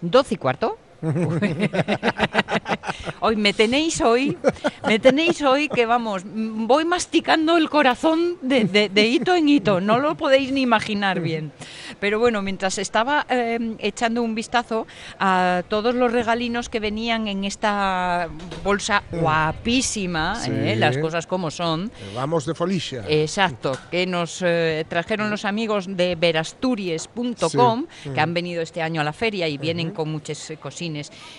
12 y cuarto. hoy me tenéis hoy, me tenéis hoy que vamos, voy masticando el corazón de, de hito en hito, no lo podéis ni imaginar bien. Pero bueno, mientras estaba eh, echando un vistazo a todos los regalinos que venían en esta bolsa mm. guapísima, eh, las cosas como son. Eh, vamos de folicia. Exacto, que nos trajeron los amigos de verasturies.com, que han venido este año a la feria y vienen con muchos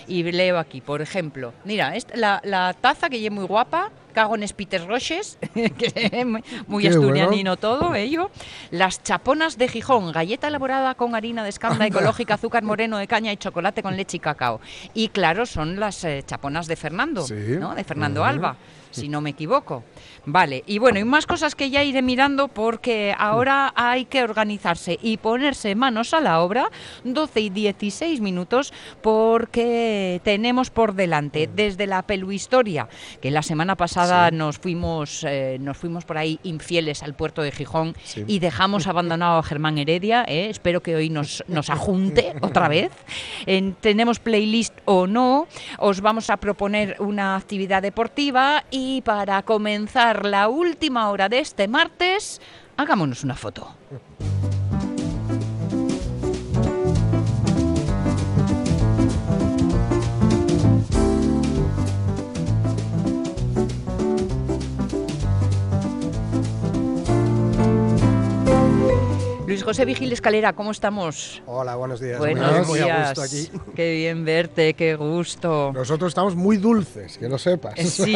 Y leo aquí, por ejemplo, mira, la, la taza que es muy guapa, cagones Peter Roches, que es muy, asturianino todo ello. Las chaponas de Gijón, galleta elaborada con harina de escanda ecológica, azúcar moreno de caña y chocolate con leche y cacao. Y claro, son las eh, chaponas de Fernando, ¿no? De Fernando Alba si no me equivoco. Vale, y bueno, y más cosas que ya iré mirando porque ahora hay que organizarse y ponerse manos a la obra, 12 y 16 minutos, porque tenemos por delante desde la peluhistoria, que la semana pasada nos, fuimos, eh, nos fuimos por ahí infieles al puerto de Gijón y dejamos abandonado a Germán Heredia, eh, espero que hoy nos, nos ajunte otra vez. tenemos playlist o no, os vamos a proponer una actividad deportiva y y para comenzar la última hora de este martes, hagámonos una foto. Luis José Vigil Escalera, ¿cómo estamos? Hola, buenos días. Buenos muy, días. Muy aquí. Qué bien verte, qué gusto. Nosotros estamos muy dulces, que lo sepas. Eh, sí,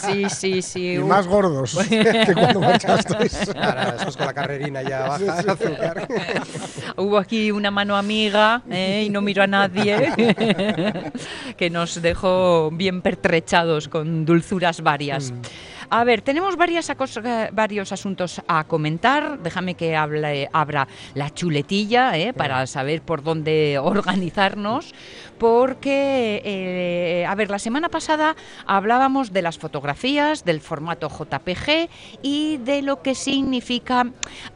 sí, sí, sí. Y más gordos que cuando marchasteis. Ahora, después con la carrerina ya baja azúcar. Hubo aquí una mano amiga eh, y no miro a nadie que nos dejó bien pertrechados con dulzuras varias. Mm. A ver, tenemos varias eh, varios asuntos a comentar. Déjame que hable, abra la chuletilla eh, para saber por dónde organizarnos porque, eh, a ver, la semana pasada hablábamos de las fotografías, del formato JPG y de lo que significa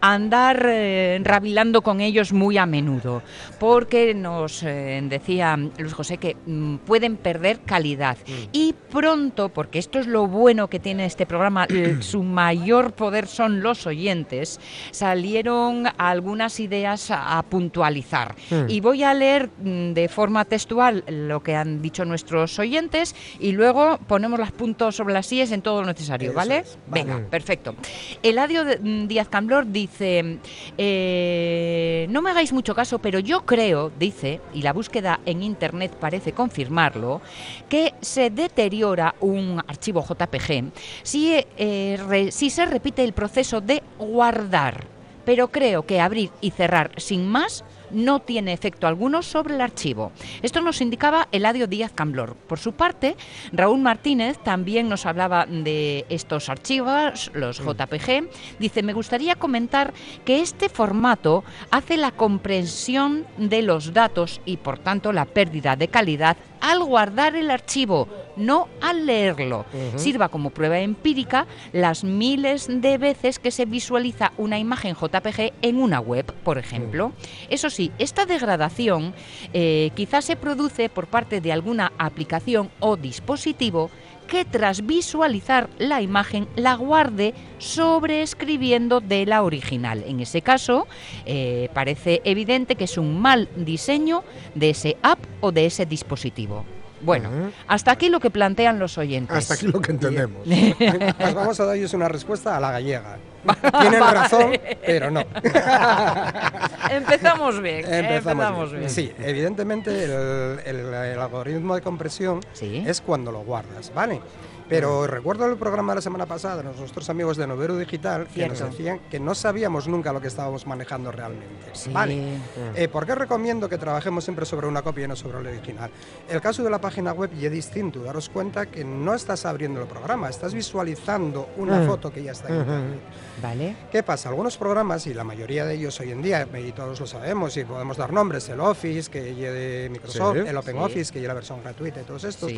andar eh, rabilando con ellos muy a menudo, porque nos decía Luis José que mm, pueden perder calidad mm. y pronto, porque esto es lo bueno que tiene este programa, su mayor poder son los oyentes, salieron algunas ideas a, puntualizar mm. y voy a leer de forma textual lo que han dicho nuestros oyentes y luego ponemos los puntos sobre las sillas en todo lo necesario, ¿vale? Venga, perfecto. Eladio mm, Díaz Camblor dice, eh, no me hagáis mucho caso, pero yo creo, dice, y la búsqueda en Internet parece confirmarlo, que se deteriora un archivo JPG si, eh, si se repite el proceso de guardar. Pero creo que abrir y cerrar sin más no tiene efecto alguno sobre el archivo. Esto nos indicaba Eladio Díaz Camblor. Por su parte, Raúl Martínez también nos hablaba de estos archivos, los JPG. Dice, me gustaría comentar que este formato hace la comprensión de los datos y por tanto la pérdida de calidad al guardar el archivo, no al leerlo. Sirva como prueba empírica las miles de veces que se visualiza una imagen JPG en una web, por ejemplo. Eso sí, esta degradación eh, quizás se produce por parte de alguna aplicación o dispositivo que tras visualizar la imagen la guarde sobreescribiendo de la original. En ese caso, eh, parece evidente que es un mal diseño de ese app o de ese dispositivo. Bueno, hasta aquí lo que plantean los oyentes. Hasta aquí lo que entendemos. pues vamos a darles una respuesta a la gallega. Tienen razón, pero no. empezamos bien. Empezamos, bien. Sí, evidentemente el, algoritmo de compresión es cuando lo guardas, ¿vale? Pero recuerdo el programa de la semana pasada, nuestros amigos de Novero Digital, que nos decían que no sabíamos nunca lo que estábamos manejando realmente. Sí. Vale. Eh, ¿Por qué recomiendo que trabajemos siempre sobre una copia y no sobre el original? El caso de la página web ya es distinto. Daros cuenta que no estás abriendo el programa, estás visualizando una Mm. foto que ya está en internet. ¿Vale? ¿Qué pasa? Algunos programas, y la mayoría de ellos hoy en día, y todos lo sabemos, y podemos dar nombres, el Office, que lleve Microsoft, Sí. el Open Sí. Office, que lleva la versión gratuita y todos estos.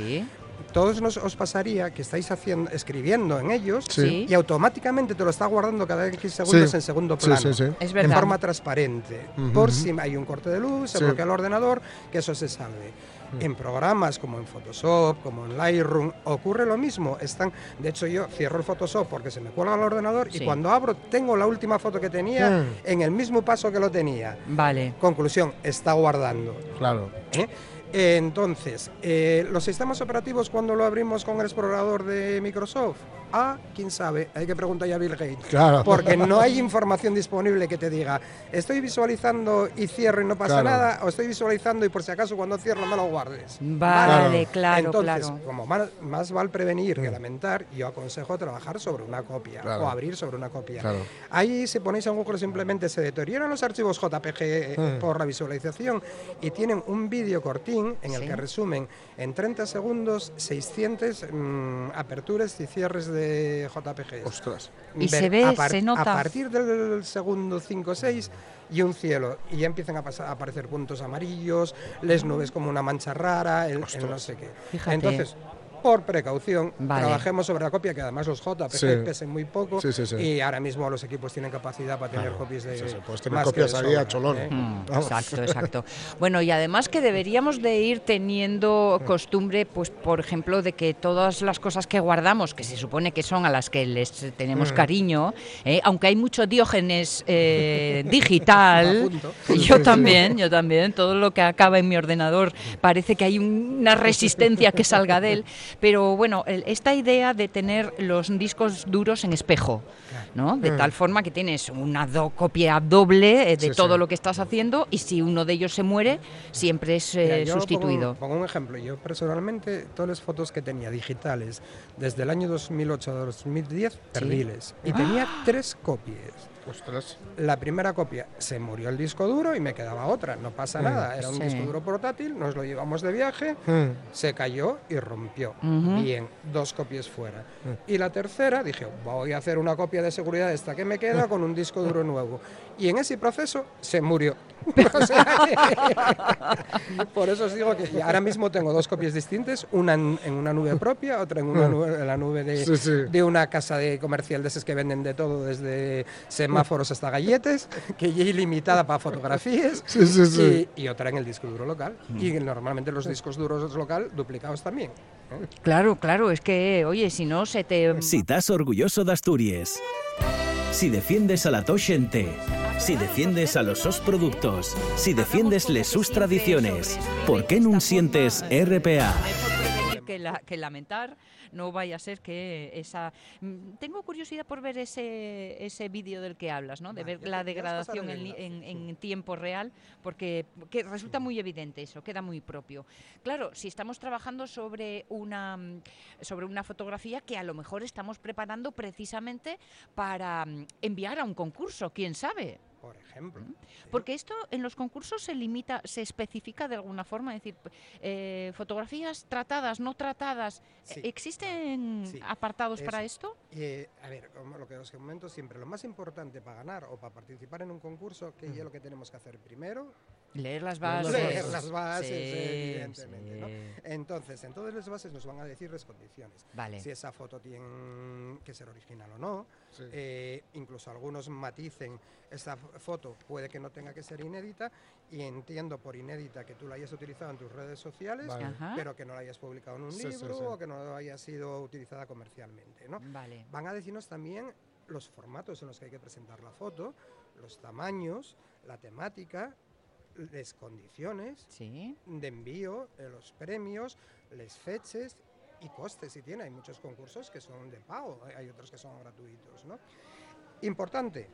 Todos nos, os pasaría que estáis haciendo, escribiendo en ellos Sí. y automáticamente te lo está guardando cada X segundos Sí. en segundo plano. sí, sí. Es En verdad. forma transparente, Ujú, por ujú. si hay un corte de luz, se Sí. bloquea el ordenador, que eso se salve. En programas como en Photoshop, como en Lightroom, ocurre lo mismo. Están, de hecho, yo cierro el Photoshop porque se me cuelga el ordenador Sí. y cuando abro tengo la última foto que tenía Mm. en el mismo paso que lo tenía. Vale. Conclusión, está guardando. Claro. ¿eh? Entonces, eh, los sistemas operativos cuando lo abrimos con el explorador de Microsoft, ah, quién sabe, hay que preguntar ya a Bill Gates. Claro. Porque no hay información disponible que te diga, estoy visualizando y cierro y no pasa Claro. nada, o estoy visualizando y por si acaso cuando cierro no me lo guardes. Vale, claro, Entonces, claro. como más, más vale prevenir que lamentar, yo aconsejo trabajar sobre una copia Claro. o abrir sobre una copia. Claro. Ahí si ponéis en Google simplemente se deterioran los archivos JPG eh, Mm. por la visualización y tienen un vídeo cortín en el Sí. que resumen en 30 segundos 600 mm, aperturas y cierres de JPG. Ostras. Y se ve, a, se nota. a partir del segundo 5 o 6 y un cielo y ya empiezan a, pasar- a aparecer puntos amarillos, les nubes como una mancha rara, el, el no sé qué. Fíjate. Entonces, por precaución, Vale. trabajemos sobre la copia, que además los JPG Sí. pesen muy poco Sí, sí, sí. y ahora mismo los equipos tienen capacidad para tener Claro. copias de Sí, sí, puedes tener más que copias de ahí a sobra, cholón. ¿eh? Mm. Exacto, exacto. Bueno, y además que deberíamos de ir teniendo costumbre, pues por ejemplo, de que todas las cosas que guardamos, que se supone que son a las que les tenemos Mm. cariño, eh, aunque hay mucho diógenes eh, digital, yo también, yo también, todo lo que acaba en mi ordenador parece que hay una resistencia que salga de él, pero bueno, el- esta idea de tener los discos duros en espejo, ¿no? De Mm. tal forma que tienes una do- copia doble eh, de Sí, todo sí. lo que estás haciendo y si uno de ellos se muere, siempre es Mira, eh, yo sustituido. Pongo, pongo un ejemplo. Yo personalmente, todas las fotos que tenía digitales desde el año 2008 a 2010, perdiles. Y tenía tres copias. Ostras. La primera copia se murió el disco duro y me quedaba otra. No pasa Mm. nada. Era un Sí. disco duro portátil, nos lo llevamos de viaje, Mm. se cayó y rompió. Ujú. Bien, dos copias fuera. Y la tercera dije, voy a hacer una copia de seguridad de esta que me queda con un disco duro nuevo. Y en ese proceso se murió. Por eso os digo que ahora mismo tengo dos copias distintas, una en, en una nube propia, otra en, una nube, en la nube de, Sí, sí. de una casa de comercial de esas que venden de todo, desde semáforos hasta galletes, que ya ilimitada para fotografías, Sí, sí, sí. Y, y otra en el disco duro local. Y normalmente los discos duros local duplicados también. ¿eh? Claro, claro, es que, oye, si no se te... Si estás orgulloso de Asturias. Si defiendes a la Toxente. Si defiendes a los sos productos. Si defiendes les sus tradiciones. ¿Por qué no sientes RPA? Que, la- que lamentar, no vaya a ser que esa... Mm, Tengo curiosidad por ver ese, ese vídeo del que hablas, ¿no? De ver la degradación en, en- en tiempo real, porque que resulta muy evidente eso, queda muy propio. Claro, si estamos trabajando sobre una, mm, sobre una fotografía que a lo mejor estamos preparando precisamente para mm, enviar a un concurso, quién sabe. Por ejemplo. Porque esto en los concursos se limita, se especifica de alguna forma, es decir, eh, fotografías tratadas, no tratadas, Sí. ¿e- ¿existen Sí. apartados para Eso. esto? Eh, a ver, como lo que os comento siempre, lo más importante para ganar o para participar en un concurso, que ya lo que tenemos que hacer primero, Leer las bases. leer las bases, Sí, evidentemente. Entonces, en todas las bases nos van a decir las condiciones. Vale. Si esa foto tiene que ser original o no. Sí. Eh, incluso algunos maticen, esta foto puede que no tenga que ser inédita y entiendo por inédita que tú la hayas utilizado en tus redes sociales, Vale. Pero que no la hayas publicado en un Sí, sí, libro sí. o que no haya sido utilizada comercialmente. ¿no? Vale. Van a decirnos también los formatos en los que hay que presentar la foto, los tamaños, la temática, las condiciones Sí. de envío, eh, los premios, las fechas y costes si tiene. Hay muchos concursos que son de pago, hay- hay otros que son gratuitos. ¿no? Importante,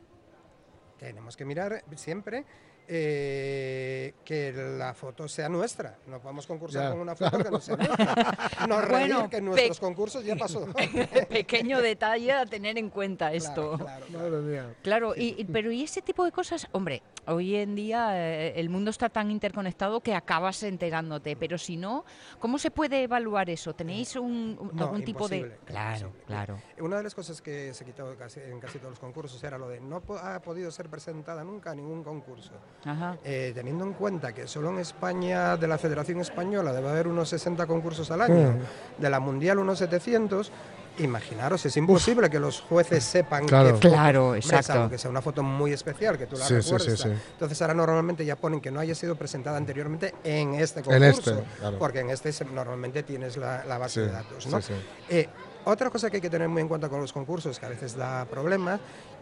tenemos que mirar siempre eh, que la foto sea nuestra. No podemos concursar Ya, con una foto que no sea nuestra. No reír Bueno, que en nuestros concursos ya pasó. Pequeño detalle a tener en cuenta esto. Claro, claro, claro. Madre mía. Claro, y, y- pero y ese tipo de cosas, hombre, hoy en día eh, el mundo está tan interconectado que acabas enterándote, pero si no, ¿cómo se puede evaluar eso? ¿Tenéis un, un- No, algún tipo de...? Claro, imposible. claro. Una de las cosas que se quitó casi- en casi todos los concursos era lo de no po- ha podido ser presentada nunca a ningún concurso. Ajá. Eh, teniendo en cuenta que solo en España, de la Federación Española, debe haber unos 60 concursos al año, de la Mundial unos 700, imaginaros, es imposible que los jueces sepan Claro. que Claro, exacto. que sea una foto muy especial, que tú la Sí, sí, recuerdes. sí, sí. Entonces ahora normalmente ya ponen que no haya sido presentada anteriormente en este En concurso. este, claro. Porque en este normalmente tienes la, la base Sí, de datos. ¿no? sí, sí. Eh, otra cosa que hay que tener muy en cuenta con los concursos, que a veces da problemas,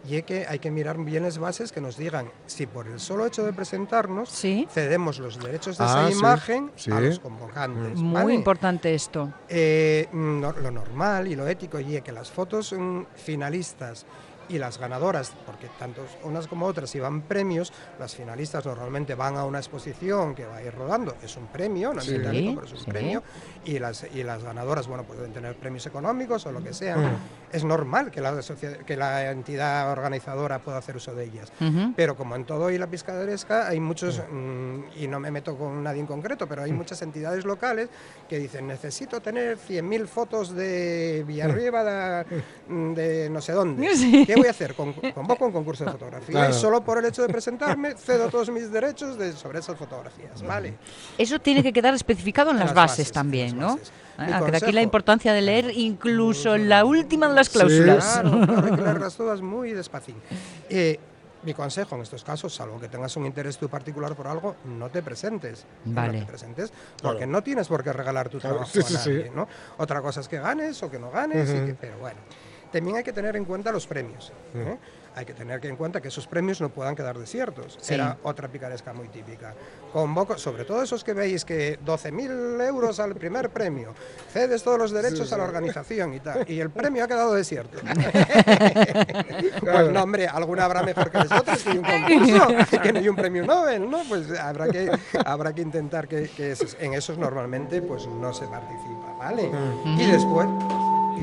y es que hay que mirar bien las bases que nos digan si por el solo hecho de presentarnos Sí. cedemos los derechos de Ah, esa sí, imagen sí. a los convocantes. Muy ¿vale? importante esto. Eh, no- lo normal y lo ético y es que las fotos mm, finalistas y las ganadoras, porque tanto unas como otras iban premios, las finalistas normalmente van a una exposición que va a ir rodando, es un premio, no es Sí. pero es un Sí. premio, y las, y las ganadoras, bueno, pueden tener premios económicos o lo que sea. Mm. Es normal que la, que la entidad organizadora pueda hacer uso de ellas. Pero como en todo y la piscaderesca, hay muchos, mm, y no me meto con nadie en concreto, pero hay muchas entidades locales que dicen, necesito tener 100.000 fotos de Villarriba, de, mm, de no sé dónde. Sí. ¿Qué voy a hacer? Con, convoco un concurso de fotografía Claro. y solo por el hecho de presentarme cedo todos mis derechos de, sobre esas fotografías. ¿vale? Eso tiene que quedar especificado en En las, las bases, bases, también, las ¿no? Ah, que de aquí la importancia de leer incluso la última de las cláusulas. Claro, claro, hay que leerlas todas muy despacín. Eh, mi consejo en estos casos, salvo que tengas un interés tú particular por algo, no te presentes. Vale. No te presentes, porque Claro. no tienes por qué regalar tu Claro, trabajo sí, a sí, sí. nadie, ¿no? Otra cosa es que ganes o que no ganes, y Ujú. que- pero bueno. También hay que tener en cuenta los premios. ¿eh? Hay que tener en cuenta que esos premios no puedan quedar desiertos. Sí. Era otra picaresca muy típica. Convoco, sobre todo esos que veis que 12.000 euros al primer premio, cedes todos los derechos a la organización y tal, y el premio ha quedado desierto. Pues no, hombre, alguna habrá mejor que las otras, que hay un concurso, que no hay un premio Nobel, ¿no? Pues habrá que, habrá que intentar que, que esos- en esos normalmente pues no se participa, ¿vale? Y después...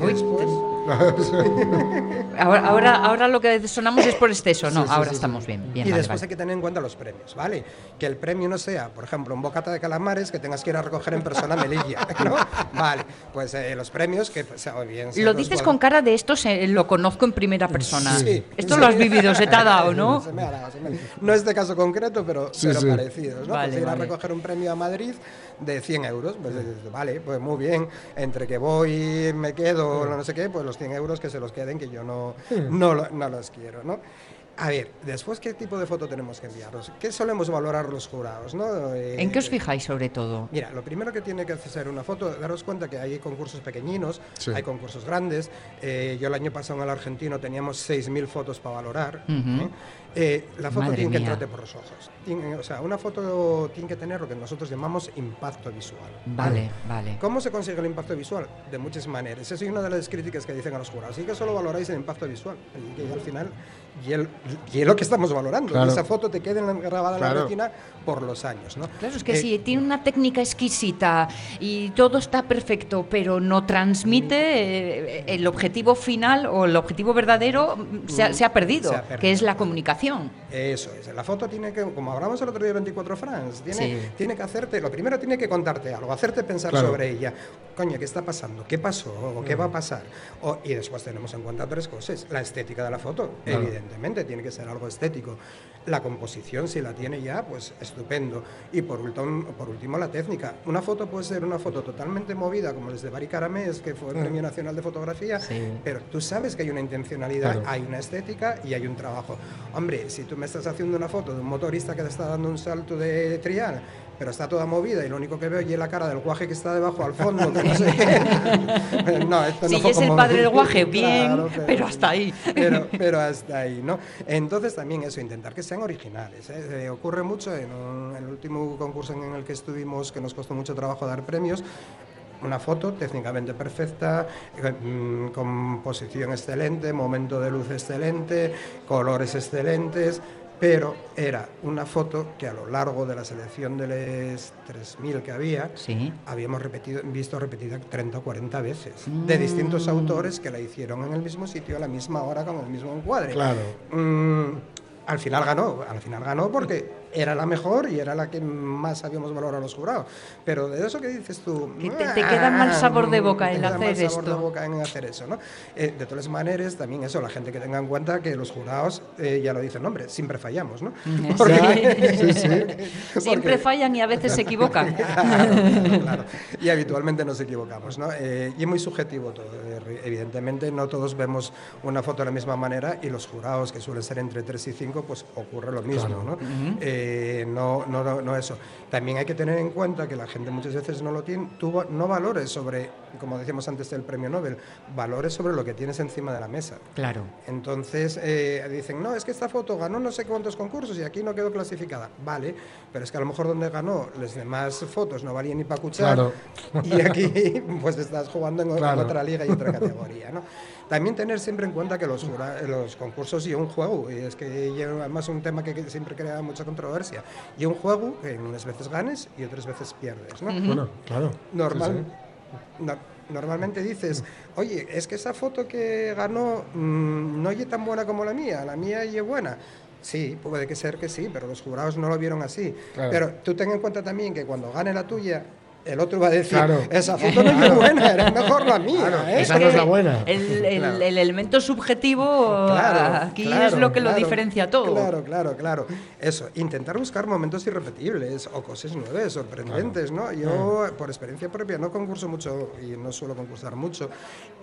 Y Uy, después Ahora, ahora, ahora lo que sonamos es por exceso, no, Sí, sí, ahora sí, sí. estamos bien. bien y vale, después vale. hay que tener en cuenta los premios, ¿vale? Que el premio no sea, por ejemplo, un bocata de calamares que tengas que ir a recoger en persona a Melilla, ¿no? Vale, pues eh, los premios que pues, o bien Lo dices con cara de esto, se- lo conozco en primera persona. Sí. Esto lo has vivido, se te ha dado, ¿no? Se me ha dado, se me ha dado. No este caso concreto, pero, Sí, pero sí. parecidos, ¿no? Vale, pues ir vale. a recoger un premio a Madrid de 100 euros, pues vale, pues muy bien, entre que voy y me quedo, no sé qué, pues los 100 euros que se los queden, que yo no, no, no los quiero, ¿no? A ver, después, ¿qué tipo de foto tenemos que enviarnos? ¿Qué solemos valorar los jurados, no? Eh, ¿En qué os fijáis sobre todo? Mira, lo primero que tiene que hacer una foto, daros cuenta que hay concursos pequeñinos, Sí. hay concursos grandes. Eh, yo el año pasado en el argentino teníamos 6.000 fotos para valorar. Ujú. ¿eh? Eh, la foto Madre tiene que mía. entrarte por los ojos. Tiene- o sea, una foto tiene que tener lo que nosotros llamamos impacto visual. Vale, vale. ¿Cómo se consigue el impacto visual? De muchas maneras. Esa es una de las críticas que dicen a los jurados. Así que solo valoráis el impacto visual. Y que al final, y, el, y es lo que estamos valorando. Claro. Que esa foto te quede grabada en la retina por los años. ¿no? Claro, es que Eh, si tiene una técnica exquisita y todo está perfecto, pero no transmite, eh, el objetivo final o el objetivo verdadero mm, se ha, se ha perdido, Se ha perdido. que es la comunicación. Eso es, la foto tiene que, como hablamos el otro día de 24 France, tiene, Sí. tiene que hacerte, lo primero tiene que contarte algo, hacerte pensar Claro. sobre ella. Coño, ¿qué está pasando? ¿Qué pasó? ¿O qué va a pasar? O- y después tenemos en cuenta tres cosas. La estética de la foto, Claro. evidentemente, tiene que ser algo estético. La composición, si la tiene ya, pues estupendo. Y por último, por último la técnica. Una foto puede ser una foto totalmente movida, como les de Bari Caramés, que fue el Premio Nacional de Fotografía, Sí. pero tú sabes que hay una intencionalidad, Claro. hay una estética y hay un trabajo. Hombre, si tú me estás haciendo una foto de un motorista que te está dando un salto de trial, pero está toda movida y lo único que veo es la cara del guaje que está debajo al fondo, que no sé qué. no, esto Si no fue es el como- padre del guaje, bien, Claro, pero hasta ahí. Pero, pero hasta ahí, ¿no? Entonces también eso, intentar que sean originales. ¿eh? Eh, ocurre mucho en, un- en el último concurso en el que estuvimos, que nos costó mucho trabajo dar premios, una foto técnicamente perfecta, eh, mm, composición excelente, momento de luz excelente, colores excelentes, pero era una foto que a lo largo de la selección de los 3.000 que había, Sí. habíamos repetido, visto repetida 30 o 40 veces, de distintos Mm. autores que la hicieron en el mismo sitio, a la misma hora, con el mismo encuadre. Claro. Mm, al final ganó, al final ganó porque era la mejor y era la que más habíamos valorado a los jurados. Pero de eso que dices tú... Que te- te queda mal sabor de boca te el queda mal hacer sabor de esto. boca en hacer eso, ¿no? Eh, de todas maneras, también eso, la gente que tenga en cuenta que los jurados, eh, ya lo dice el nombre, siempre fallamos, ¿no? Sí, sí. Siempre fallan y a veces se equivocan. Claro, claro. Y habitualmente nos equivocamos, ¿no? Eh, y es muy subjetivo todo. eh, Evidentemente no todos vemos una foto de la misma manera y los jurados, que suelen ser entre 3 y 5, pues ocurre lo mismo, ¿no? Eh, no, no, no, eso. También hay que tener en cuenta que la gente muchas veces no lo tiene, tú va- no valores sobre, como decíamos antes del premio Nobel, valores sobre lo que tienes encima de la mesa. Claro. Entonces eh, dicen, no, es que esta foto ganó no sé cuántos concursos y aquí no quedó clasificada. Vale, pero es que a lo mejor donde ganó las demás fotos no valían ni para escuchar Claro. y aquí pues estás jugando en, Claro. otra liga y otra categoría. ¿no? También tener siempre en cuenta que los, los concursos y un juego, y es que además un tema que, que siempre crea mucha controversia, y un juego que unas veces ganes y otras veces pierdes. ¿no? Bueno, claro. Normal, no- normalmente dices, oye, es que esa foto que ganó mm, no es tan buena como la mía, la mía es buena. Sí, puede que ser que sí, pero los jurados no lo vieron así. Claro. Pero tú ten en cuenta también que cuando gane la tuya, el otro va a decir, Claro. esa foto no es buena, era mejor la mía. Claro, ¿eh?". esa no es la buena. El, el- Claro. el elemento subjetivo Claro, aquí claro, es lo que lo diferencia todo. Claro, claro, claro. Eso, intentar buscar momentos irrepetibles o cosas nuevas, sorprendentes, ¿no? Yo, por experiencia propia, no concurso mucho y no suelo concursar mucho.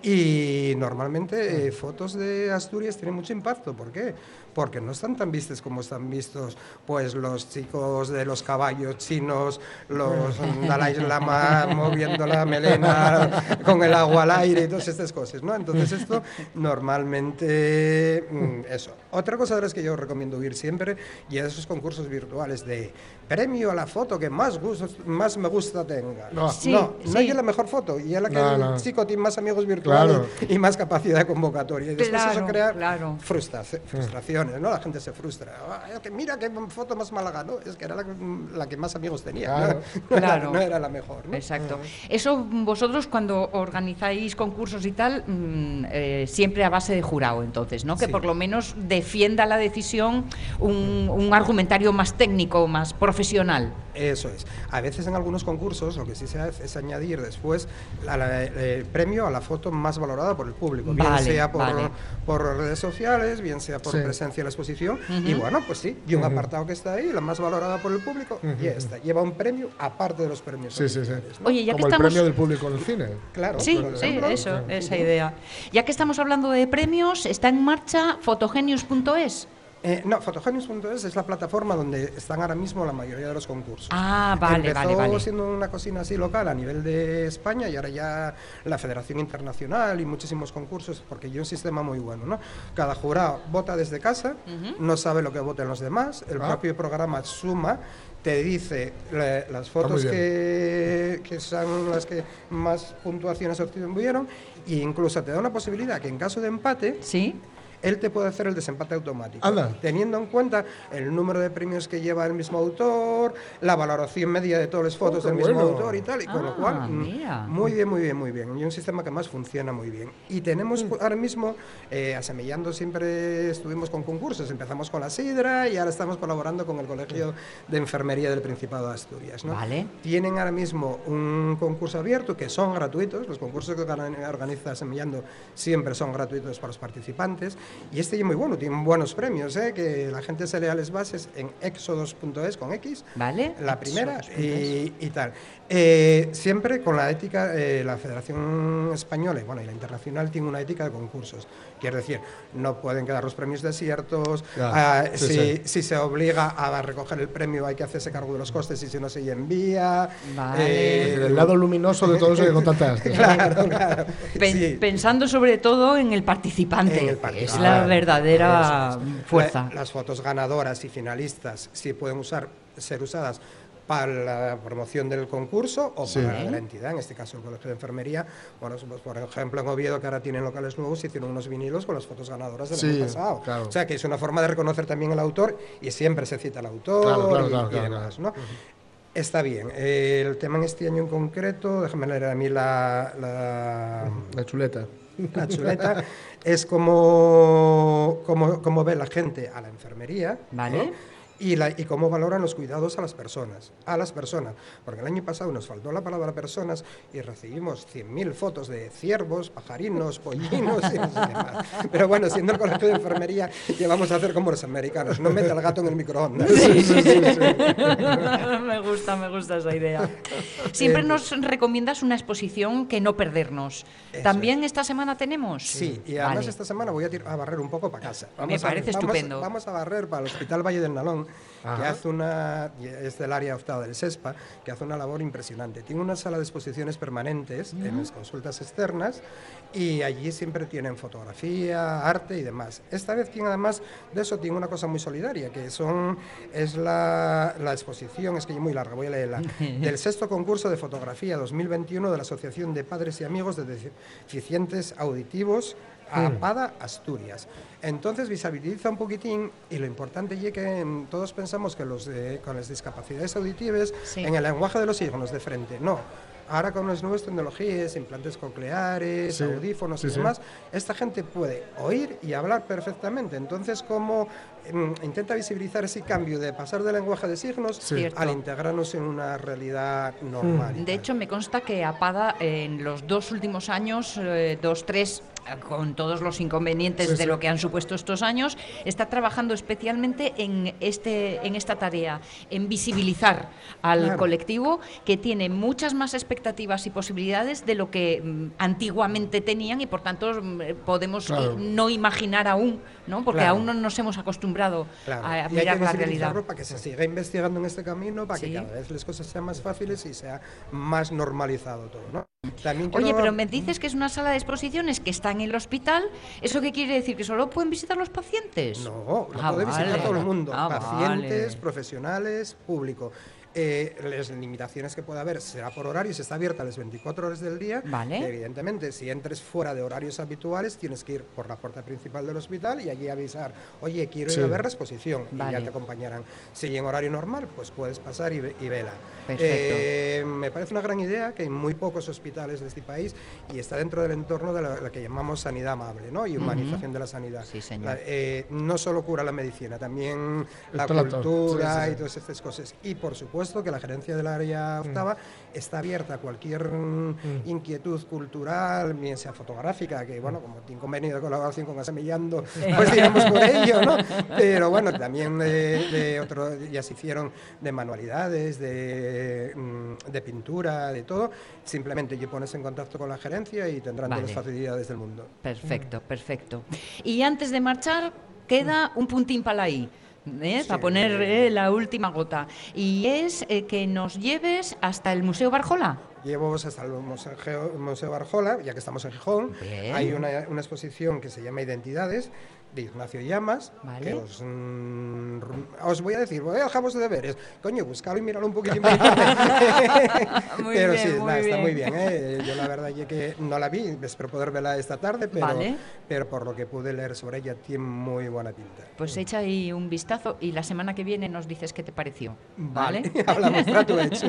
Y normalmente eh, fotos de Asturias tienen mucho impacto. ¿Por qué? Porque no están tan vistas como están vistos pues los chicos de los caballos chinos, los Dalai Lama moviendo la melena con el agua al aire y todas estas cosas, ¿no? Entonces esto normalmente mm, eso. Otra cosa de las que yo recomiendo ir siempre y esos concursos virtuales de premio a la foto que más gustos, más me gusta tenga. No. Sí, no, no sí. es la mejor foto y es la que No, el no. chico tiene más amigos virtuales Claro. y más capacidad de convocatoria. Y después eso Claro, crea claro. frustra- frustraciones, ¿no? La gente se frustra. Ah, mira qué foto más mala ganó, es que era la, que- la que más amigos tenía, Claro. ¿no? No era- Claro. no era la mejor, ¿no? Exacto. Eso vosotros cuando organizáis concursos y tal, mm, eh, siempre a base de jurado, entonces, ¿no? Que Sí. por lo menos defienda la decisión un, un argumentario más técnico, más profesional. Eso es. A veces en algunos concursos lo que sí se hace es añadir después la- la- el premio a la foto más valorada por el público, bien Vale, sea por, vale. por redes sociales, bien sea por Sí. presencia en la exposición. Y bueno, pues sí, y un apartado que está ahí, la más valorada por el público, y esta. Lleva un premio aparte de los premios. Sí, sí, sí. Oye, ya que Como el estamos... premio del público en el cine. Claro. Sí, sí, ejemplo. eso, esa idea. Ya que estamos hablando de premios, está en marcha fotogenius.es. Eh, no, Fotogenius.es es la plataforma donde están ahora mismo la mayoría de los concursos. Ah, vale, Empezó vale, vale. siendo una cocina así local a nivel de España y ahora ya la Federación Internacional y muchísimos concursos, porque hay un sistema muy bueno, ¿no? Cada jurado vota desde casa, no sabe lo que voten los demás, el Ah. propio programa suma, te dice la- las fotos que, que son las que más puntuaciones obtuvieron e incluso te da una posibilidad que en caso de empate Sí. Él te puede hacer el desempate automático, Anda. teniendo en cuenta el número de premios que lleva el mismo autor, la valoración media de todas las fotos Oh, del mismo bueno. autor y tal, y con Ah, lo cual, mm, mira. muy bien, muy bien, muy bien. Y un sistema que más funciona muy bien. Y tenemos Mm. ahora mismo, eh, asemillando siempre, estuvimos con concursos, empezamos con la Sidra y ahora estamos colaborando con el Colegio de Enfermería del Principado de Asturias. ¿no? Vale. Tienen ahora mismo un concurso abierto que son gratuitos, los concursos que organ- organiza Semillando siempre son gratuitos para los participantes y este es muy bueno, tiene buenos premios, ¿eh? que la gente se lea las bases en exodos.es con X, Vale. la primera y tal. Eh, siempre con la ética, eh, la Federación Española y, bueno, y la internacional tiene una ética de concursos. Quiere decir, no pueden quedar los premios desiertos, ah, sí, si, sí. si se obliga a recoger el premio hay que hacerse cargo de los costes y si no se envía. Vale. El lado luminoso de todo eso que contaste. claro, claro. Pen- Sí. Pensando sobre todo en el participante, En el que es la verdadera es. fuerza. La- las fotos ganadoras y finalistas sí pueden usar, ser usadas para la promoción del concurso o Sí. para la entidad, en este caso el Colegio de Enfermería. Bueno, pues, por ejemplo, en Oviedo, que ahora tienen locales nuevos, hicieron unos vinilos con las fotos ganadoras del Sí, año pasado. claro. O sea, que es una forma de reconocer también al autor y siempre se cita al autor Claro, claro, y, claro, y claro, demás, ¿no? Está bien. Eh, el tema en este año en concreto, déjame leer a mí la- la, La chuleta. la chuleta es como, como, como ve la gente a la enfermería. Vale. Y, la, y cómo valoran los cuidados a las personas. A las personas. Porque el año pasado nos faltó la palabra personas y recibimos 100.000 fotos de ciervos, pajarinos, pollinos y no sé qué más. Pero bueno, siendo el colegio de enfermería, llevamos a hacer como los americanos. No mete al gato en el microondas. me gusta, me gusta esa idea. Siempre nos recomiendas una exposición que no perdernos. ¿También esta semana tenemos? Sí, y además Vale. esta semana voy a, a barrer un poco para casa. Me a- parece vamos- estupendo. Vamos a barrer para el Hospital Valle del Nalón, que Ajá. hace una, es del área optada del SESPA, que hace una labor impresionante. Tiene una sala de exposiciones permanentes en las consultas externas y allí siempre tienen fotografía, arte y demás. Esta vez tiene además de eso tiene una cosa muy solidaria, que son es la, la exposición, es que es muy larga, voy a leerla, del sexto concurso de fotografía 2021 de la Asociación de Padres y Amigos de Deficientes Auditivos APADA Asturias. Entonces visibiliza un poquitín y lo importante es que mm, todos pensamos que los de- con las discapacidades auditivas Sí. en el lenguaje de los signos de frente, no. Ahora con las nuevas tecnologías, implantes cocleares, Sí, audífonos sí, y sí. demás, esta gente puede oír y hablar perfectamente. Entonces, como intenta visibilizar ese cambio de pasar del lenguaje de signos Sí. Al integrarnos en una realidad normal? y De hecho, me consta que APADA en los dos últimos años, eh, dos, tres, con todos los inconvenientes Sí, de sí. lo que han supuesto estos años, está trabajando especialmente en, este, en esta tarea, en visibilizar al Claro. colectivo que tiene muchas más expectativas y posibilidades de lo que mm, antiguamente tenían y por tanto mm, podemos Claro. no imaginar aún, ¿no? porque Claro. aún no nos hemos acostumbrado Claro, a mirar la realidad. para que se siga investigando en este camino, para Sí. que cada vez las cosas sean más fáciles y sea más normalizado todo, ¿no? También Oye, quiero- pero me dices que es una sala de exposiciones que está en el hospital. ¿Eso qué quiere decir? ¿Que solo pueden visitar los pacientes? No, lo Ah, puede visitar todo el mundo, Ah, pacientes, vale. profesionales, público. Eh, las limitaciones que pueda haber será por horarios, está abierta las 24 horas del día. Vale. Evidentemente, si entres fuera de horarios habituales, tienes que ir por la puerta principal del hospital y allí avisar, oye, quiero ir Sí. a ver la exposición, y Vale. ya te acompañarán. Si en horario normal, pues puedes pasar y, y vela. Eh, me parece una gran idea que hay muy pocos hospitales de este país y está dentro del entorno de la, la que llamamos sanidad amable ¿no? y humanización de la sanidad. Sí, señor. La- eh, no solo cura la medicina, también la cultura Sí, sí, sí. y todas estas cosas. Y por supuesto que la gerencia del área octava está abierta a cualquier mm, inquietud cultural, bien sea fotográfica, que bueno, como tiene convenio de colaboración con Asemillando, pues digamos por ello, ¿no? Pero bueno, también de, de otro, ya se hicieron de manualidades, de, mm, de pintura, de todo. Simplemente te pones en contacto con la gerencia y tendrán Vale. todas las facilidades del mundo. Perfecto, perfecto. Y antes de marchar, queda un puntín para ahí. ¿Eh? Sí. Para poner eh, la última gota. Y es eh, que nos lleves hasta el Museo Barjola. Llevo hasta el Museo, Museo Barjola, ya que estamos en Gijón. Bien. Hay una, una exposición que se llama Identidades, de Ignacio Llamas, Vale. que os, mm, os voy a decir, voy a dejaros de deberes. Coño, buscalo y míralo un poquitín. Muy pero bien, sí, muy nada, está muy bien. ¿eh? Yo la verdad es que no la vi, espero poder verla esta tarde, pero, Vale. pero por lo que pude leer sobre ella, tiene muy buena pinta. Pues echa ahí un vistazo y la semana que viene nos dices qué te pareció. Vale, hablamos, trato hecho.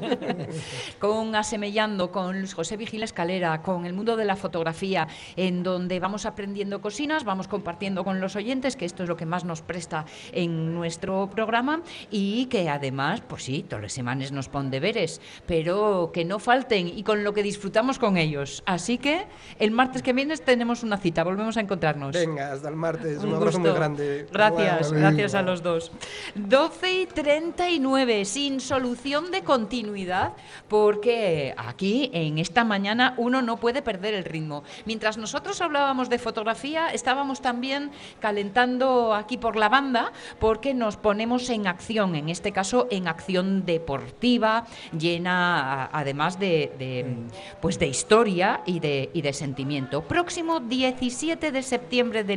con Asemellando, con Luis José Vigila Escalera, con el mundo de la fotografía, en donde vamos aprendiendo cocinas, vamos compartiendo con los oyentes, que esto es lo que más nos presta en nuestro programa, y que además, pues sí, todas las semanas nos pon deberes, pero que no falten y con lo que disfrutamos con ellos. Así que el martes que viene tenemos una cita, volvemos a encontrarnos. Venga, hasta el martes. Un, Un abrazo gusto. muy grande. Gracias, gracias a los dos. 12 y 39, sin solución de continuidad, porque aquí en esta mañana uno no puede perder el ritmo. Mientras nosotros hablábamos de fotografía, estábamos también calentando aquí por la banda porque nos ponemos en acción, en este caso en acción deportiva, llena además de, de, pues de historia y de, y de sentimiento. Próximo 17 de septiembre de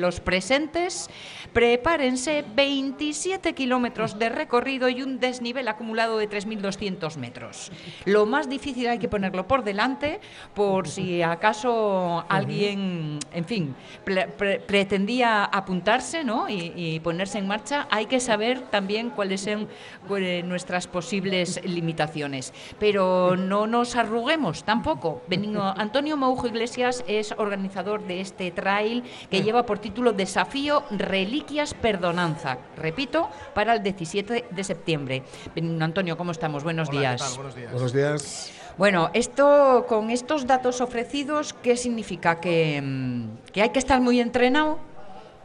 los presentes, prepárense 27 kilómetros de recorrido y un desnivel acumulado de 3.200 metros. Lo más difícil hay que ponerlo por delante por si acaso alguien, en fin, pre- pretendía apuntarse ¿no? y, y ponerse en marcha, hay que saber también cuáles son nuestras posibles limitaciones. Pero no nos arruguemos tampoco. Benigno Antonio Maujo Iglesias es organizador de este trail que lleva por título Desafío Reliquias Perdonanza. Repito, para el 17 de septiembre. Benigno Antonio, ¿cómo estamos? Buenos Hola, ¿qué días. tal? Buenos días. Buenos días. Bueno, esto con estos datos ofrecidos, ¿qué significa? ¿Que, mm, que hay que estar muy entrenado?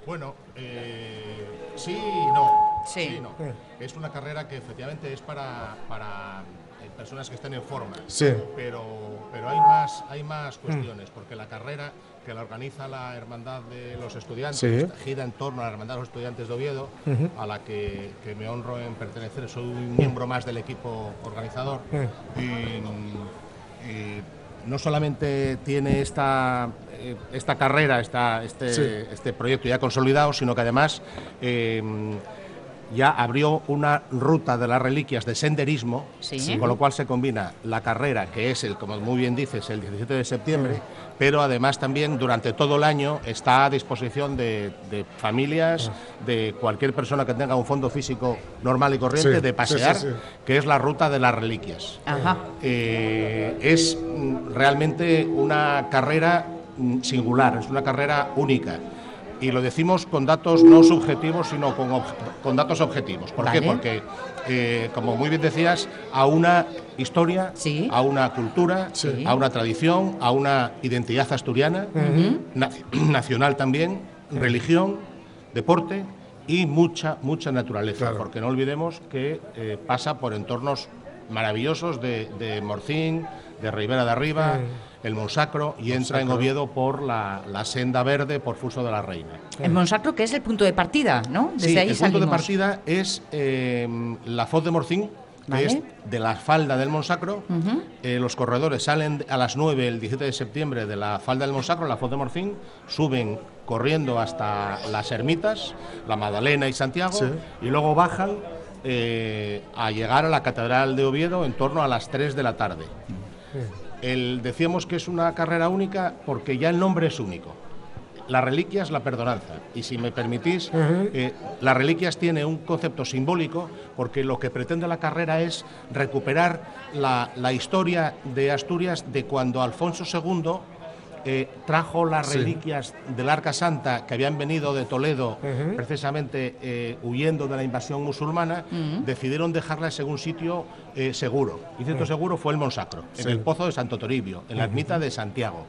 Bueno, eh, sí y no. Sí. y no. Es una carrera que efectivamente es para, para eh, personas que estén en forma. Sí. Pero, pero hay más, hay más cuestiones, porque la carrera que la organiza la Hermandad de los Estudiantes Sí. gira en torno a la Hermandad de los Estudiantes de Oviedo, a la que, que me honro en pertenecer. Soy un miembro más del equipo organizador. Y, y no solamente tiene esta, eh, esta carrera, esta, este, Sí. este proyecto ya consolidado, sino que además eh, ya abrió una ruta de las reliquias de senderismo, Sí. con lo cual se combina la carrera, que es, el, como muy bien dices, el 17 de septiembre, pero además también durante todo el año está a disposición de, de familias, de cualquier persona que tenga un fondo físico normal y corriente, Sí, de pasear, sí, sí. que es la ruta de las reliquias. Ajá. Eh, es mm, realmente una carrera mm, singular, es una carrera única. Y lo decimos con datos no subjetivos, sino con, ob- con datos objetivos. ¿Por Vale. qué? Porque, eh, como muy bien decías, a una historia, Sí. a una cultura, Sí. a una tradición, a una identidad asturiana, naci- nacional también, religión, deporte y mucha, mucha naturaleza. Claro. Porque no olvidemos que eh, pasa por entornos maravillosos de, de Morcín, de Ribera de Arriba, el Monsacro y entra en Oviedo por la, la senda verde por Fuso de la Reina. El Monsacro, que es el punto de partida, ¿no? Desde Sí, ahí el punto de partida es eh, la Foz de Morcín, que Vale. es de la falda del Monsacro. Eh, los corredores salen a las 9 el 17 de septiembre de la falda del Monsacro, la Foz de Morcín, suben corriendo hasta las ermitas, la Magdalena y Santiago, Sí. y luego bajan eh, a llegar a la Catedral de Oviedo en torno a las 3 de la tarde. El, decíamos que es una carrera única porque ya el nombre es único. Las reliquias, la perdonanza. Y si me permitís, eh, las reliquias tiene un concepto simbólico porque lo que pretende la carrera es recuperar la, la historia de Asturias de cuando Alfonso II eh, trajo las Sí. reliquias del Arca Santa que habían venido de Toledo precisamente eh, huyendo de la invasión musulmana, decidieron dejarlas en un sitio eh, seguro. Y cierto seguro fue el Monsacro, en el Pozo de Santo Toribio, en la ermita de Santiago.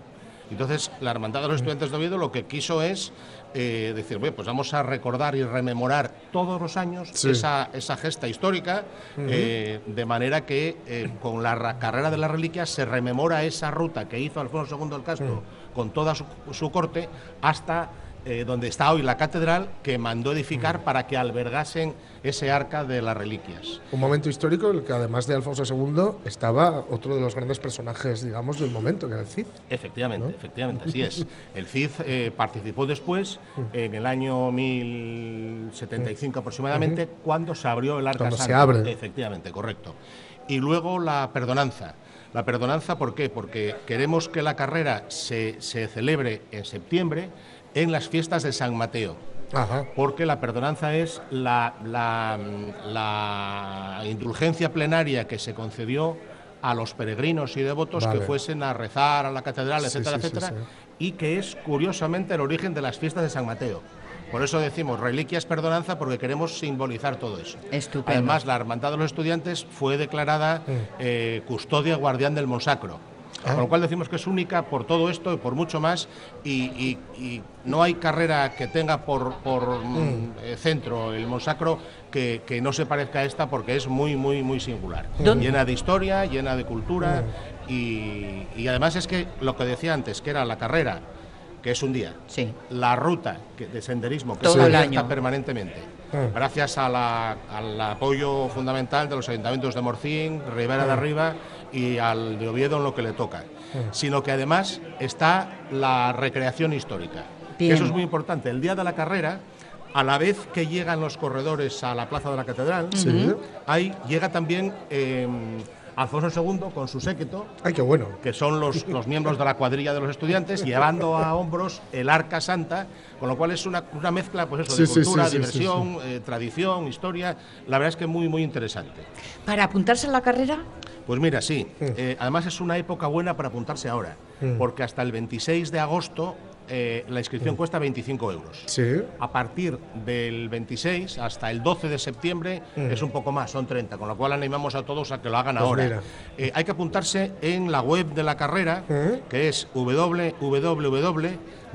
Entonces, la Hermandad de los Estudiantes de Oviedo lo que quiso es eh, decir, bueno, pues vamos a recordar y rememorar todos los años Sí. esa, esa gesta histórica, eh, de manera que eh, con la ra- carrera de las reliquias se rememora esa ruta que hizo Alfonso II el Castro con toda su, su corte hasta eh, donde está hoy la catedral que mandó edificar para que albergasen ese arca de las reliquias. Un momento histórico en el que además de Alfonso II estaba otro de los grandes personajes, digamos, del momento, que era el Cid. Efectivamente, ¿No? efectivamente, así es. El CID eh, participó después, en el año 1075 aproximadamente, cuando se abrió el Arca Cuando se abre. Efectivamente, correcto. Y luego la perdonanza. La perdonanza, ¿por qué? Porque queremos que la carrera se, se celebre en septiembre en las fiestas de San Mateo Ajá. porque la perdonanza es la, la- la indulgencia plenaria que se concedió a los peregrinos y devotos Vale. que fuesen a rezar a la catedral, Sí, etcétera, sí, sí, etcétera, sí. y que es curiosamente el origen de las fiestas de San Mateo. Por eso decimos reliquias perdonanza porque queremos simbolizar todo eso. Estupendo. Además, la Hermandad de los Estudiantes fue declarada eh, custodia guardián del Monsacro. Con lo cual decimos que es única por todo esto y por mucho más. Y, y- y no hay carrera que tenga por, por, mm, eh, centro el Monsacro que, que no se parezca a esta porque es muy, muy, muy singular. ¿Dónde- Llena de historia, llena de cultura. Y, y además es que lo que decía antes, que era la carrera que es un día. Sí. La ruta de senderismo, que Todo se el año. permanentemente, Ah. Gracias a la- al apoyo fundamental de los ayuntamientos de Morcín, Ribera de Arriba y al de Oviedo en lo que le toca. Sino que además está la recreación histórica. Bien. Eso es muy importante. El día de la carrera, a la vez que llegan los corredores a la Plaza de la Catedral, ahí llega también eh, Alfonso II con su séquito, Ay, qué bueno. que son los, los miembros de la cuadrilla de los estudiantes, llevando a hombros el arca santa, con lo cual es una, una mezcla pues eso, de Sí, sí, cultura, sí, sí, diversión, eh, tradición, historia. La verdad es que muy, muy interesante. Para apuntarse a la carrera, Pues mira, sí. eh, además es una época buena para apuntarse ahora, porque hasta el 26 de agosto eh, la inscripción cuesta 25 euros. Sí. A partir del 26 hasta el 12 de septiembre es un poco más, son 30, con lo cual animamos a todos a que lo hagan Pues ahora. Eh, hay que apuntarse en la web de la carrera, ¿Eh? que es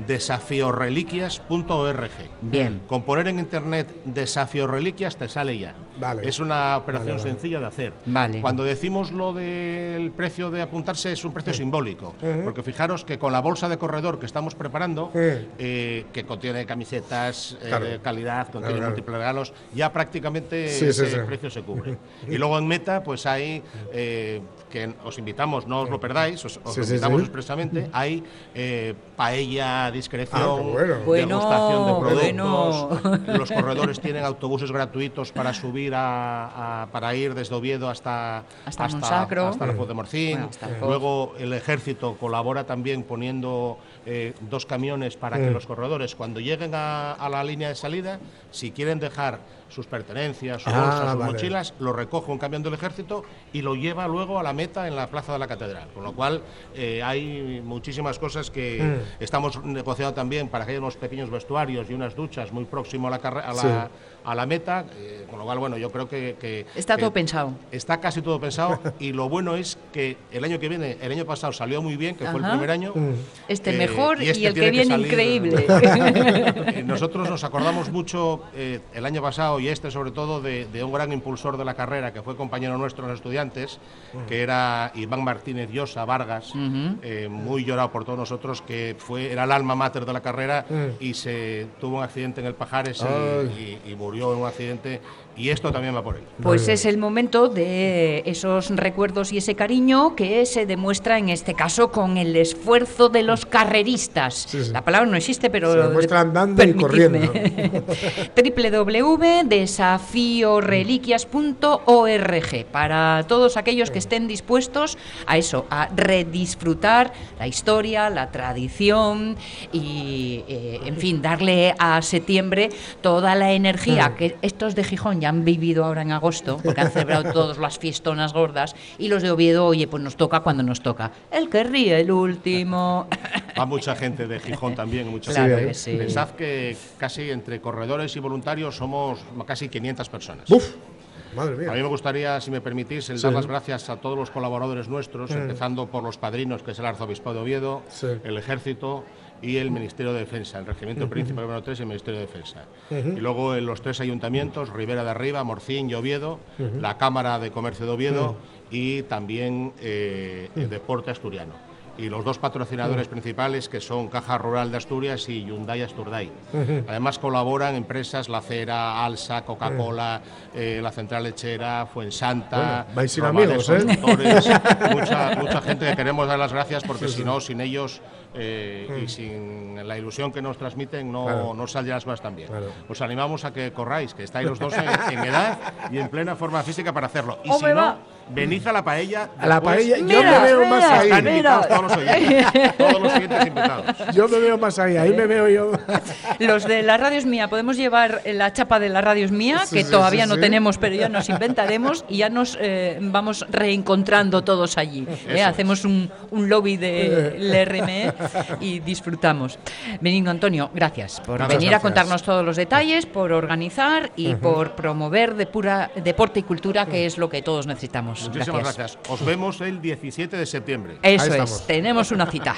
www.desafioreliquias.org. Bien. Con poner en internet desafioreliquias te sale ya. Vale. Es una operación Vale, vale. sencilla de hacer. Vale. Cuando decimos lo del precio de apuntarse es un precio simbólico, porque fijaros que con la bolsa de corredor que estamos preparando, Eh. eh, que contiene camisetas eh, Claro. de calidad, contiene claro. múltiples regalos, ya prácticamente Sí, sí, ese sí. precio se cubre. y luego en Meta, pues hay, eh, que os invitamos, no os lo perdáis, os, os Sí, lo sí, invitamos sí. expresamente, hay eh, paella, discreción, Ah, bueno. degustación de Bueno, productos, los corredores tienen autobuses gratuitos para subir a, a- para ir desde Oviedo hasta Hasta Monsacro. hasta la Foz de Morcín. Bueno, hasta el Foz. Luego el ejército colabora también poniendo eh, dos camiones para que los corredores cuando lleguen a, a la línea de salida, si quieren dejar sus pertenencias, sus Ah, bolsas, sus vale. mochilas, lo recoge un camión del ejército y lo lleva luego a la meta en la plaza de la catedral. Con lo cual eh, hay muchísimas cosas que estamos negociando también para que haya unos pequeños vestuarios y unas duchas muy próximo a la, a la. A la meta. eh, con lo cual, bueno, yo creo que, que- está que todo pensado. Está casi todo pensado y lo bueno es que el año que viene, el año pasado salió muy bien, que fue el primer año. Este eh, mejor y, este el que viene salir- increíble. Eh, Nosotros nos acordamos mucho eh, el año pasado y este sobre todo de, de un gran impulsor de la carrera que fue compañero nuestro en los estudiantes, que era Iván Martínez Llosa Vargas, eh, muy llorado por todos nosotros, que fue era el alma mater de la carrera y se tuvo un accidente en el Pajares y, y- y murió en un accidente y esto también va por él. Pues es el momento de esos recuerdos y ese cariño que se demuestra en este caso con el esfuerzo de los carreristas. Sí, sí. La palabra no existe, pero Se demuestra andando y permitidme. www.desafioreliquias.org para todos aquellos que estén dispuestos a eso, a redisfrutar la historia, la tradición y, eh, en fin, darle a septiembre toda la energía que estos de Gijón ya han vivido ahora en agosto, porque han celebrado todas las fiestonas gordas, y los de Oviedo, oye, pues nos toca cuando nos toca. El que ríe el último. Va mucha gente de Gijón también, mucha Claro gente. que sí. Pensad que casi entre corredores y voluntarios somos casi 500 personas. Uf, madre A mí me gustaría, si me permitís, el dar las gracias a todos los colaboradores nuestros, empezando por los padrinos, que es el Arzobispo de Oviedo, Sí. el Ejército y el Ministerio de Defensa, el Regimiento Príncipe número 3 y el Ministerio de Defensa. Y luego en los tres ayuntamientos, Ribera de Arriba, Morcín y Oviedo, la Cámara de Comercio de Oviedo y también eh, el Deporte Asturiano. Y los dos patrocinadores principales que son Caja Rural de Asturias y Hyundai Asturday. Además colaboran empresas La Cera, Alsa, Coca-Cola, eh, la Central Lechera, Fuensanta, Bueno, vais sin amigos, ¿eh? Mucha gente que queremos dar las gracias porque si no, sin ellos eh, y sin la ilusión que nos transmiten, no, Claro. no saldrían las cosas tan bien. Claro. Os animamos a que corráis, que estáis los dos en, en edad y en plena forma física para hacerlo. Y si no, va. venid a la paella. A la paella, yo Mira, me veo mira, más ahí. Están mira. invitados todos los oyentes, todos los siguientes invitados. Yo me veo más ahí, ahí me veo yo. Los de la radio es mía, podemos llevar la chapa de la radio es mía, Sí, que sí, todavía sí, no sí. tenemos, pero ya nos inventaremos y ya nos eh, vamos reencontrando todos allí. ¿eh? Hacemos un, un lobby del RME y disfrutamos. Benigno Antonio, gracias por Muchas venir a gracias. contarnos todos los detalles, por organizar y por promover de pura deporte y cultura, que es lo que todos necesitamos. Muchísimas gracias. Os vemos el 17 de septiembre. Eso Ahí es. estamos. tenemos una cita.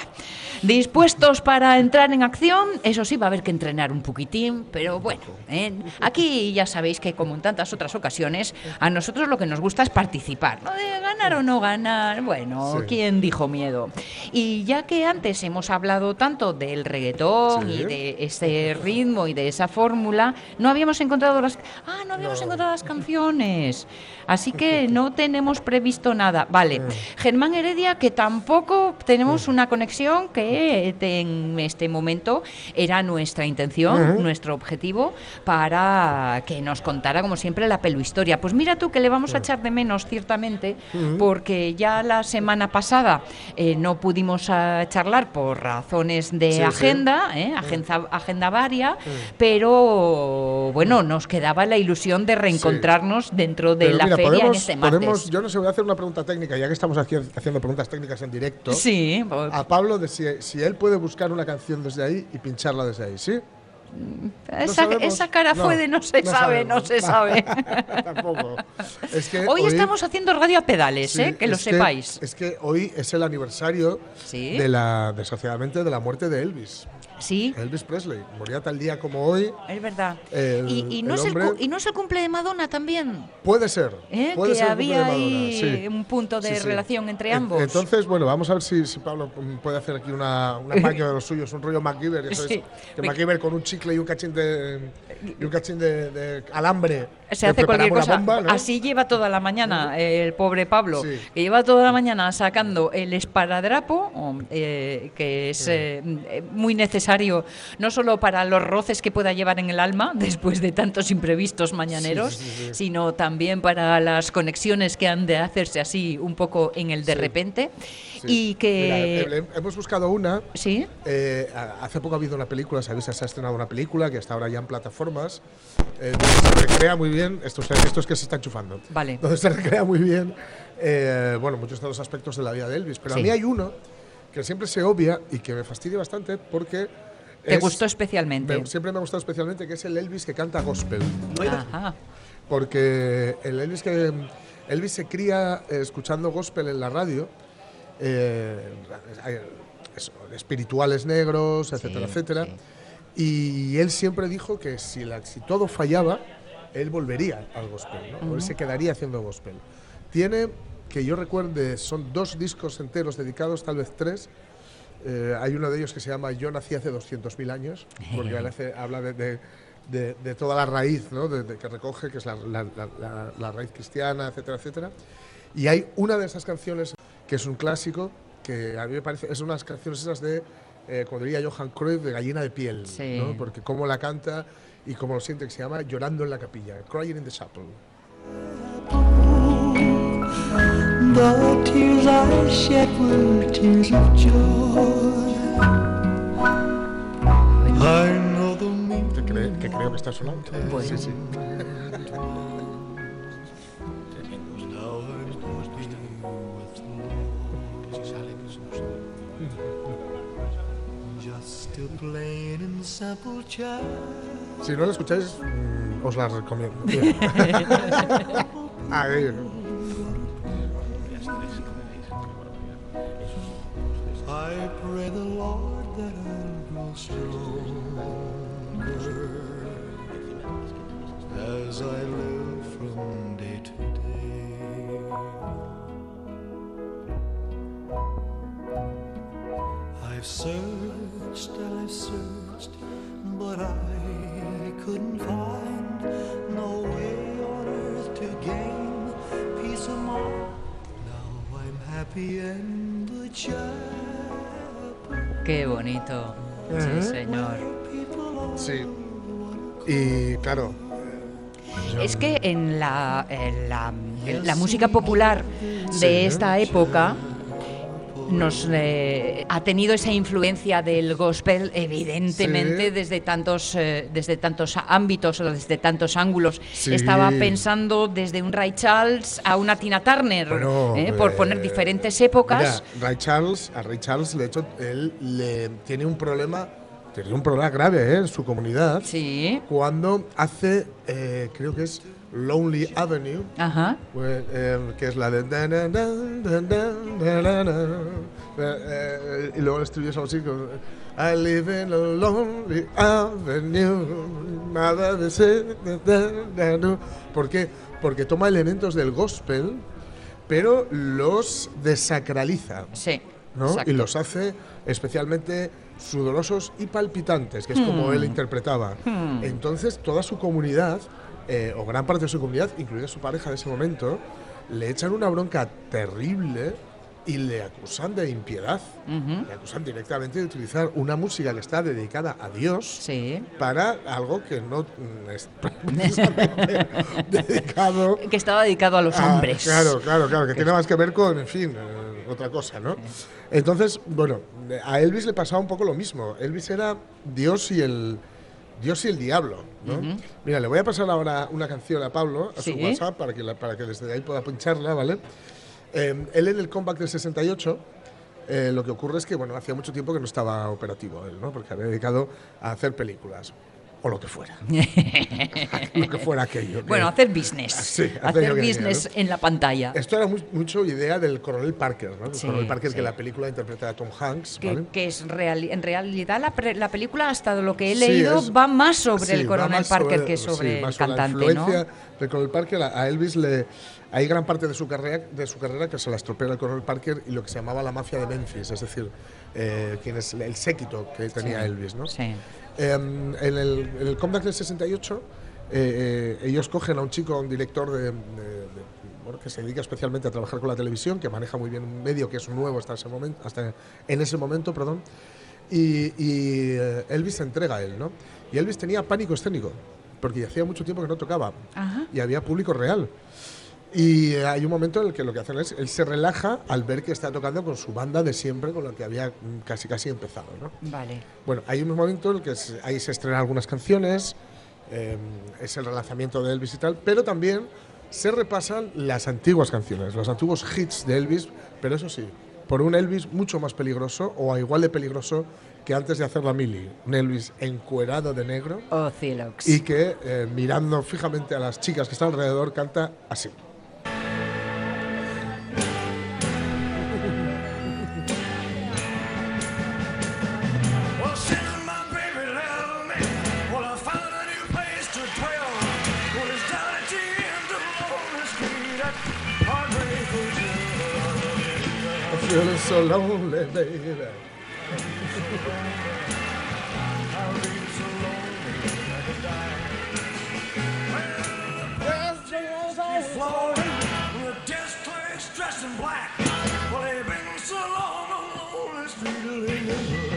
Dispuestos para entrar en acción, eso sí, va a haber que entrenar un poquitín, pero bueno, ¿eh? aquí ya sabéis que como en tantas otras ocasiones, a nosotros lo que nos gusta es participar, ¿no? De ganar o no ganar, bueno, Sí. ¿quién dijo miedo? Y ya que antes hemos hablado tanto del reggaetón Sí. y de ese ritmo y de esa fórmula, no habíamos encontrado las... Ah, no habíamos No. encontrado las canciones. Así que no tenemos previsto nada. Vale, Germán Heredia, que tampoco tenemos una conexión que en este momento era nuestra intención, Ujú. nuestro objetivo, para que nos contara, como siempre, la peluhistoria. Pues mira tú que le vamos a echar de menos, ciertamente, porque ya la semana pasada eh, no pudimos ah, charlar por razones de Sí, sí. agenda, ¿eh? agenda, agenda varia, pero bueno, nos quedaba la ilusión de reencontrarnos dentro de Pero la mira, feria podemos, en este martes. podemos- yo no sé, voy a hacer una pregunta técnica, ya que estamos aquí haciendo preguntas técnicas en directo. Sí, A Pablo, de si, si él puede buscar una canción desde ahí y pincharla desde ahí, ¿sí? Esa, esa cara No, fue de no se no sabe, no se sabe. Tampoco. Es que Hoy estamos haciendo radio a pedales, sí, ¿eh? que lo sepáis. es que hoy es el aniversario Sí. de la, desgraciadamente, de la muerte de Elvis. Sí, Elvis Presley. Moría tal día como hoy. es verdad. El- y, y no el es el, hombre- cu- y no es el cumple de Madonna también. Puede ser. ¿eh? Puede que ser había ahí sí. un punto de Sí, relación entre En- ambos. Entonces, bueno, vamos a ver si, si Pablo puede hacer aquí una, una magia de los suyos, un rollo MacGyver. ya sabes, Sí. Que MacGyver con un chicle y un cachín de, y un cachín de, de alambre. se hace cualquier cosa. bomba, ¿no? Así lleva toda la mañana el pobre Pablo, Sí. que lleva toda la mañana sacando el esparadrapo, eh, que es eh, muy necesario no solo para los roces que pueda llevar en el alma después de tantos imprevistos mañaneros, Sí, sí, sí, sí. sino también para las conexiones que han de hacerse así un poco en el de repente. Y que... Mira, he- hemos buscado una. ¿Sí? eh, hace poco ha habido una película, sabéis, se ha estrenado una película que está ahora ya en plataformas. eh, donde se recrea muy bien. Esto, es- esto es que se está enchufando. Vale. Donde se recrea muy bien, eh, bueno, muchos de los aspectos de la vida de Elvis. Pero a mí hay uno que siempre se obvia y que me fastidia bastante porque. ¿Te es- gustó especialmente? me- siempre me ha gustado especialmente que es el Elvis que canta gospel. Ajá. Porque el Elvis que Elvis se cría eh, escuchando gospel en la radio, eh, espirituales negros, etcétera, Sí, etcétera. sí. Y él siempre dijo que si, la- si todo fallaba, él volvería al gospel, ¿no? O él se quedaría haciendo gospel. Tiene, que yo recuerde, son dos discos enteros dedicados, tal vez tres. Eh, hay uno de ellos que se llama Yo nací hace 200.000 años, porque hace- habla de, de- de- de toda la raíz ¿no? de, de que recoge, que es la, la- la- la- la raíz cristiana, etcétera, etcétera. Y hay una de esas canciones que es un clásico, que a mí me parece, es unas canciones esas de, eh, como diría Johan Cruyff, de gallina de piel, Sí. ¿no? porque cómo la canta y cómo lo siente, que se llama Llorando en la capilla, Crying in the Chapel. The tears I shed were tears of joy. I know the meaning Que, cre- que creo que está sonando. Bueno. Sí, sí. child. Si no la escucháis, mm, os la recomiendo. Mira. I pray the Lord that I'll grow stronger as I live from day to day. I've searched and I've searched, but I couldn't find no way on earth to gain peace of mind. Now I'm happy and the chapel. Qué bonito. Sí, señor. Sí. Y claro, Es que en la, en la, en la música popular Sí. de esta época nos eh, ha tenido esa influencia del gospel evidentemente Sí. desde tantos eh, desde tantos ámbitos o desde tantos ángulos Sí. estaba pensando desde un Ray Charles a una Tina Turner Bueno, eh, por poner diferentes épocas Mira, Ray Charles, a Ray Charles, de hecho, él le tiene un problema, tiene un problema grave ¿eh? en su comunidad. sí Cuando hace, eh, creo que es Lonely Avenue, Ajá. pues, eh, que es la de... Eh, y luego el estribillo es así como, I live in a lonely avenue. dan, dan, dan". ¿Por qué? Porque toma elementos del gospel, pero los desacraliza. Sí. ¿no? Y los hace especialmente sudorosos y palpitantes, que es como Hmm. él interpretaba. Entonces, toda su comunidad, eh, o gran parte de su comunidad, incluida su pareja de ese momento, le echan una bronca terrible y le acusan de impiedad. Ujú. Le acusan directamente de utilizar una música que está dedicada a Dios Sí. para algo que no mm, es dedicado Que estaba dedicado a los Ah, hombres. Claro, claro, claro, que tiene más que ver con, en fin, eh, otra cosa, ¿no? Entonces, bueno, a Elvis le pasaba un poco lo mismo. Elvis era Dios y el Dios y el diablo, ¿no? Mira, le voy a pasar ahora una canción a Pablo a Sí. su WhatsApp para que la- para que desde ahí pueda pincharla, ¿vale? Eh, él en el comeback del 68 eh, lo que ocurre es que, bueno, hacía mucho tiempo que no estaba operativo él, ¿no? Porque había dedicado a hacer películas. O lo que fuera. lo que fuera aquello. que- Bueno, hacer business. Sí, hacer business ¿no? en la pantalla. Esto era mu- mucho idea del coronel Parker, ¿no? El Sí, coronel Parker sí. que la película interpreta a Tom Hanks, Que, ¿vale? que es real, en realidad la, pre- la película, hasta lo que he leído, es- va más sobre el coronel Parker sobre- que sobre el la cantante, ¿no? influencia del coronel Parker. A a Elvis le hay gran parte de su carrera de su carrera que se la estropea el coronel Parker y lo que se llamaba la mafia de Memphis, es decir, eh, quien es el séquito que tenía Elvis, ¿no? Sí. Eh, en, el, en el comeback del 68, eh, eh, ellos cogen a un chico, un director de, de- que se dedica especialmente a trabajar con la televisión, que maneja muy bien un medio que es nuevo hasta ese momento, hasta en ese momento, perdón. Y, y, eh, Elvis se entrega a él, ¿no? Y Elvis tenía pánico escénico, porque hacía mucho tiempo que no tocaba Ajá. y había público real. Y hay un momento en el que lo que hacen es, él se relaja al ver que está tocando con su banda de siempre, con la que había mm, casi casi empezado, ¿no? Vale. Bueno, hay un momento en el que se- ahí se estrenan algunas canciones, eh, es el relanzamiento de Elvis y tal, pero también se repasan las antiguas canciones, los antiguos hits de Elvis, pero eso sí, por un Elvis mucho más peligroso o igual de peligroso que antes de hacer la mili. Un Elvis encuerado de negro Oh, y que eh, mirando fijamente a las chicas que están alrededor canta así. Feeling so lonely, baby. Dressed in black. Well, they've been so long on Lonely Street.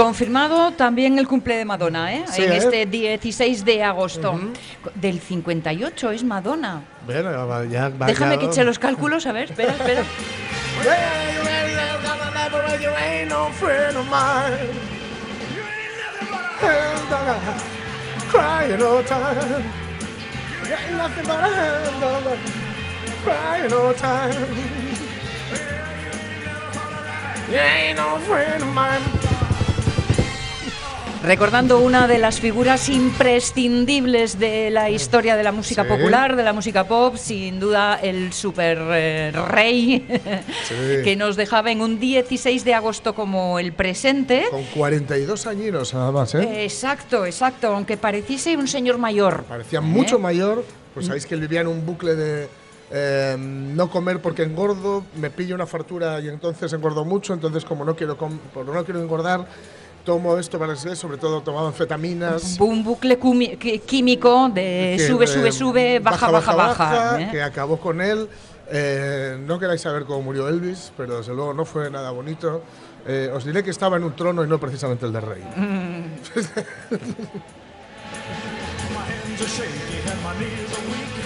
Confirmado también el cumple de Madonna, ¿eh? Sí, en ¿eh? este 16 de agosto. Del 58 es Madonna. Bueno, ya, ya- Déjame ya- que eche los cálculos, a ver, espera, espera. Recordando una de las figuras imprescindibles de la historia de la música Sí. popular, de la música pop, sin duda el super eh, rey Sí. que nos dejaba en un 16 de agosto como el presente. Con 42 añinos nada más, ¿eh? Exacto, exacto, aunque pareciese un señor mayor. Parecía ¿Eh? mucho mayor. Pues sabéis que él vivía en un bucle de eh, no comer porque engordo, me pillo una fartura y entonces engordo mucho, entonces como no quiero, com- no quiero engordar, tomo esto para ser, sobre todo tomaba anfetaminas. Un bucle químico de que, sube, sube, sube, baja, baja, baja. ¿eh? que acabó con él. Eh, no queráis saber cómo murió Elvis, pero desde luego no fue nada bonito. Eh, os diré que estaba en un trono y no precisamente el de rey. My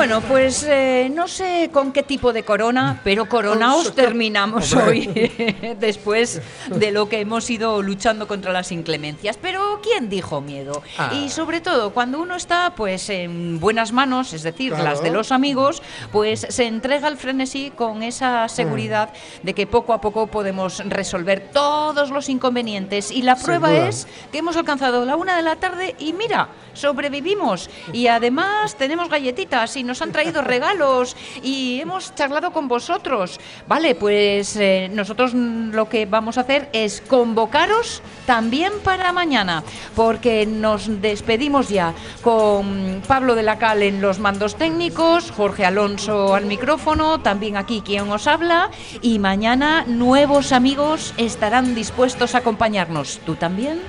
Bueno, pues eh, no sé con qué tipo de corona, pero coronaos terminamos hoy, después de lo que hemos ido luchando contra las inclemencias. Pero ¿quién dijo miedo? Ah. Y sobre todo, cuando uno está pues en buenas manos, es decir, Claro. las de los amigos, pues se entrega al frenesí con esa seguridad de que poco a poco podemos resolver todos los inconvenientes. Y la prueba es que hemos alcanzado la una de la tarde y mira, sobrevivimos. Y además tenemos galletitas y nos han traído regalos y hemos charlado con vosotros. Vale, pues eh, nosotros lo que vamos a hacer es convocaros también para mañana, porque nos despedimos ya con Pablo de la Cal en los mandos técnicos, Jorge Alonso al micrófono, también aquí quien os habla, y mañana nuevos amigos estarán dispuestos a acompañarnos. ¿Tú también?